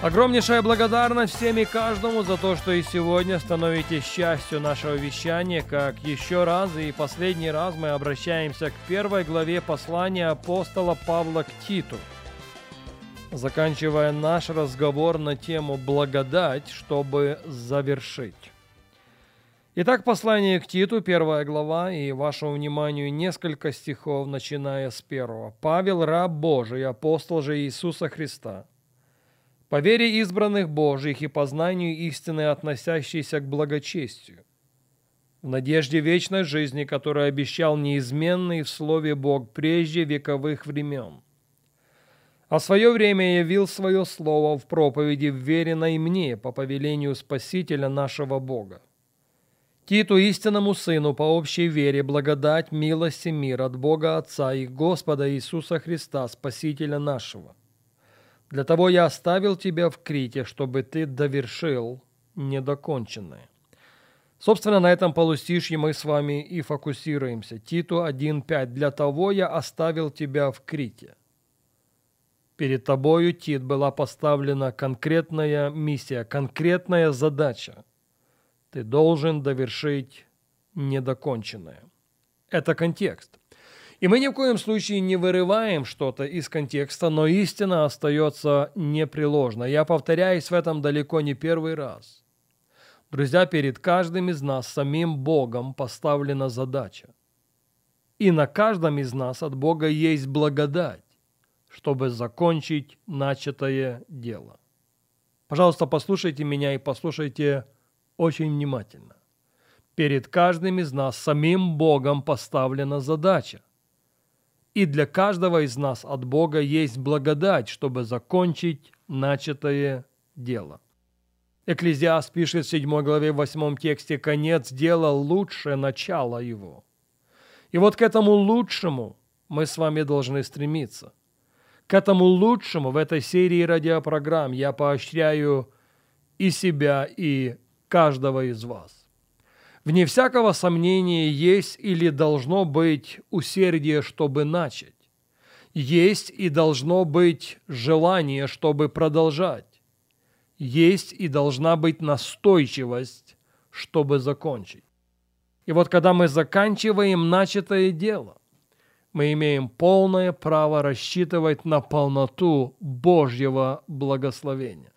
Огромнейшая благодарность всем и каждому за то, что и сегодня становитесь частью нашего вещания, как еще раз и последний раз мы обращаемся к первой главе послания апостола Павла к Титу, заканчивая наш разговор на тему «Благодать», чтобы завершить. Итак, послание к Титу, первая глава, и вашему вниманию несколько стихов, начиная с первого. «Павел, раб Божий, апостол же Иисуса Христа, по вере избранных Божьих и познанию истины, относящейся к благочестию, в надежде вечной жизни, которую обещал неизменный в Слове Бог прежде вековых времен. А свое время явил свое слово в проповеди вверенной мне по повелению Спасителя нашего Бога Титу, истинному Сыну, по общей вере, благодать, милость и мир от Бога Отца и Господа Иисуса Христа, Спасителя нашего. Для того я оставил тебя в Крите, чтобы ты довершил недоконченное. Собственно, на этом полустишье мы с вами и фокусируемся. Титу 1.5. «Для того я оставил тебя в Крите». Перед тобою, Тит, была поставлена конкретная миссия, конкретная задача – ты должен довершить недоконченное. Это контекст. И мы ни в коем случае не вырываем что-то из контекста, но истина остается непреложна. Я повторяюсь в этом далеко не первый раз. Друзья, перед каждым из нас самим Богом поставлена задача. И на каждом из нас от Бога есть благодать, чтобы закончить начатое дело. Пожалуйста, послушайте меня и послушайте очень внимательно. Перед каждым из нас самим Богом поставлена задача. И для каждого из нас от Бога есть благодать, чтобы закончить начатое дело. Экклезиаст пишет в 7 главе 8 тексте «Конец дела лучше начала его». И вот к этому лучшему мы с вами должны стремиться. К этому лучшему в этой серии радиопрограмм я поощряю и себя, и каждого из вас. Вне всякого сомнения есть или должно быть усердие, чтобы начать. Есть и должно быть желание, чтобы продолжать. Есть и должна быть настойчивость, чтобы закончить. И вот когда мы заканчиваем начатое дело, мы имеем полное право рассчитывать на полноту Божьего благословения.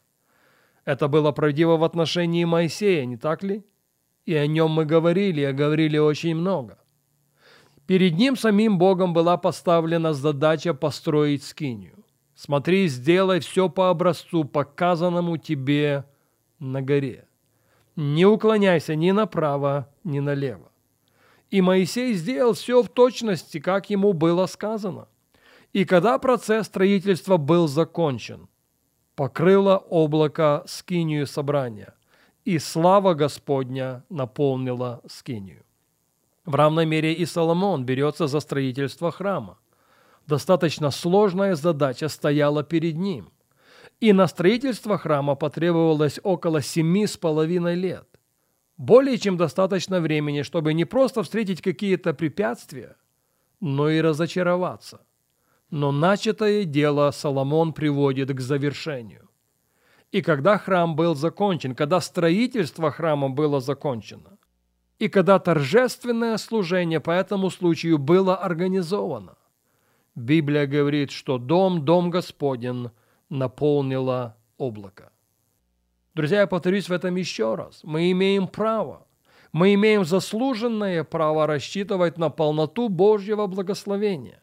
Это было правдиво в отношении Моисея, не так ли? И о нем мы говорили, и говорили очень много. Перед ним самим Богом была поставлена задача построить скинию. Смотри, сделай все по образцу, показанному тебе на горе. Не уклоняйся ни направо, ни налево. И Моисей сделал все в точности, как ему было сказано. И когда процесс строительства был закончен, покрыло облако скинию собрания, и слава Господня наполнила скинию. В равной мере и Соломон берется за строительство храма. Достаточно сложная задача стояла перед ним. И на строительство храма потребовалось около семи с половиной лет. Более чем достаточно времени, чтобы не просто встретить какие-то препятствия, но и разочароваться – но начатое дело Соломон приводит к завершению. И когда храм был закончен, когда строительство храма было закончено, и когда торжественное служение по этому случаю было организовано, Библия говорит, что дом, дом Господен наполнило облако. Друзья, я повторюсь в этом еще раз. Мы имеем право, мы имеем заслуженное право рассчитывать на полноту Божьего благословения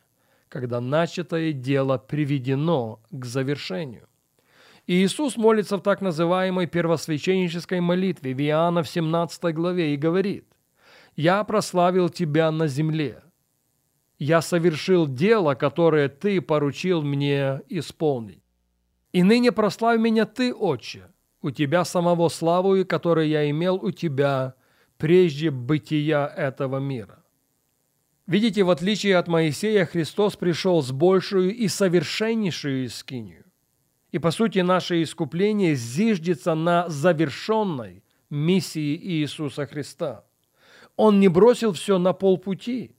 когда начатое дело приведено к завершению. И Иисус молится в так называемой первосвященнической молитве в Иоанна в 17 главе и говорит, «Я прославил Тебя на земле. Я совершил дело, которое Ты поручил мне исполнить». И ныне прославь меня Ты, Отче, у Тебя самого славу, который я имел у Тебя прежде бытия этого мира. Видите, в отличие от Моисея, Христос пришел с большую и совершеннейшую скинию. И, по сути, наше искупление зиждется на завершенной миссии Иисуса Христа. Он не бросил все на полпути,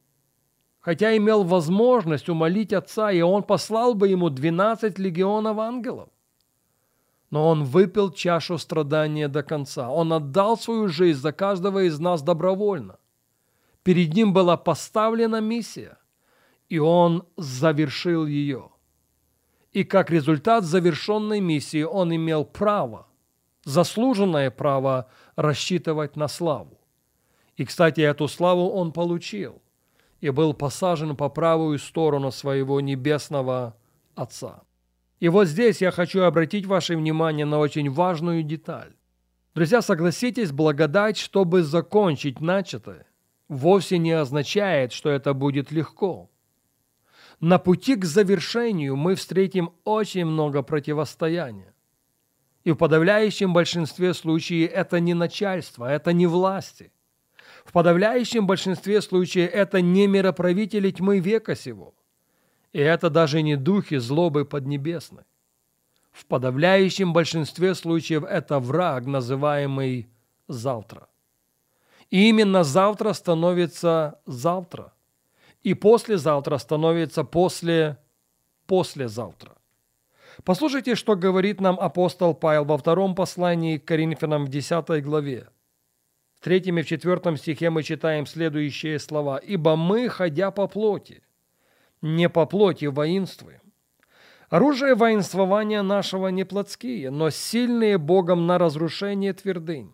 хотя имел возможность умолить Отца, и Он послал бы ему 12 легионов ангелов. Но Он выпил чашу страдания до конца. Он отдал свою жизнь за каждого из нас добровольно. Перед Ним была поставлена миссия, и Он завершил ее – и как результат завершенной миссии он имел право, заслуженное право рассчитывать на славу. И, кстати, эту славу он получил и был посажен по правую сторону своего небесного Отца. И вот здесь я хочу обратить ваше внимание на очень важную деталь. Друзья, согласитесь, благодать, чтобы закончить начатое, вовсе не означает, что это будет легко. На пути к завершению мы встретим очень много противостояния. И в подавляющем большинстве случаев это не начальство, это не власти. В подавляющем большинстве случаев это не мироправители тьмы века сего. И это даже не духи злобы поднебесной. В подавляющем большинстве случаев это враг, называемый завтра. И именно завтра становится завтра – и послезавтра становится после послезавтра. Послушайте, что говорит нам апостол Павел во втором послании к Коринфянам в 10 главе. В третьем и в четвертом стихе мы читаем следующие слова. «Ибо мы, ходя по плоти, не по плоти воинствуем. Оружие воинствования нашего не плотские, но сильные Богом на разрушение твердынь.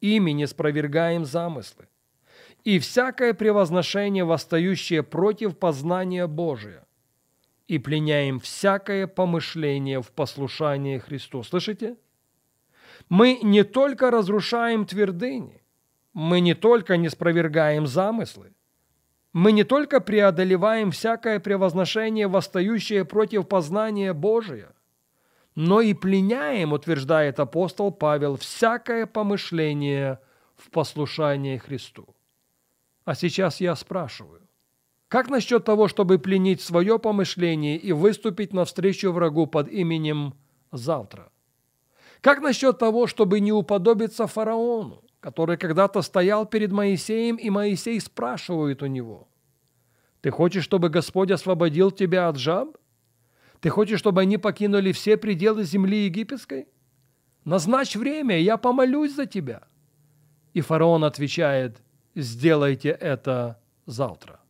Ими не спровергаем замыслы и всякое превозношение, восстающее против познания Божия, и пленяем всякое помышление в послушании Христу. Слышите? Мы не только разрушаем твердыни, мы не только не спровергаем замыслы, мы не только преодолеваем всякое превозношение, восстающее против познания Божия, но и пленяем, утверждает апостол Павел, всякое помышление в послушании Христу. А сейчас я спрашиваю, как насчет того, чтобы пленить свое помышление и выступить навстречу врагу под именем «завтра»? Как насчет того, чтобы не уподобиться фараону, который когда-то стоял перед Моисеем, и Моисей спрашивает у него, «Ты хочешь, чтобы Господь освободил тебя от жаб? Ты хочешь, чтобы они покинули все пределы земли египетской? Назначь время, я помолюсь за тебя». И фараон отвечает, сделайте это завтра.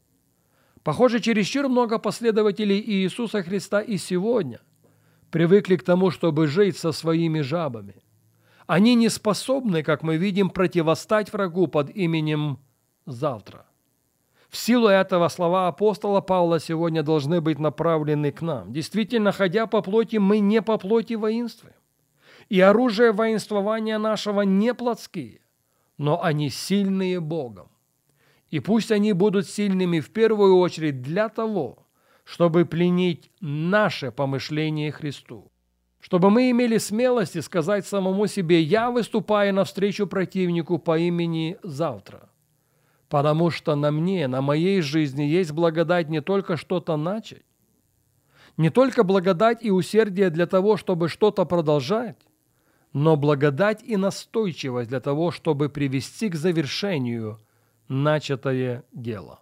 Похоже, чересчур много последователей Иисуса Христа и сегодня привыкли к тому, чтобы жить со своими жабами. Они не способны, как мы видим, противостать врагу под именем «завтра». В силу этого слова апостола Павла сегодня должны быть направлены к нам. Действительно, ходя по плоти, мы не по плоти воинствуем. И оружие воинствования нашего не плотские, но они сильные Богом. И пусть они будут сильными в первую очередь для того, чтобы пленить наше помышление Христу. Чтобы мы имели смелость сказать самому себе «Я выступаю навстречу противнику по имени завтра». Потому что на мне, на моей жизни есть благодать не только что-то начать, не только благодать и усердие для того, чтобы что-то продолжать, но благодать и настойчивость для того, чтобы привести к завершению начатое дело.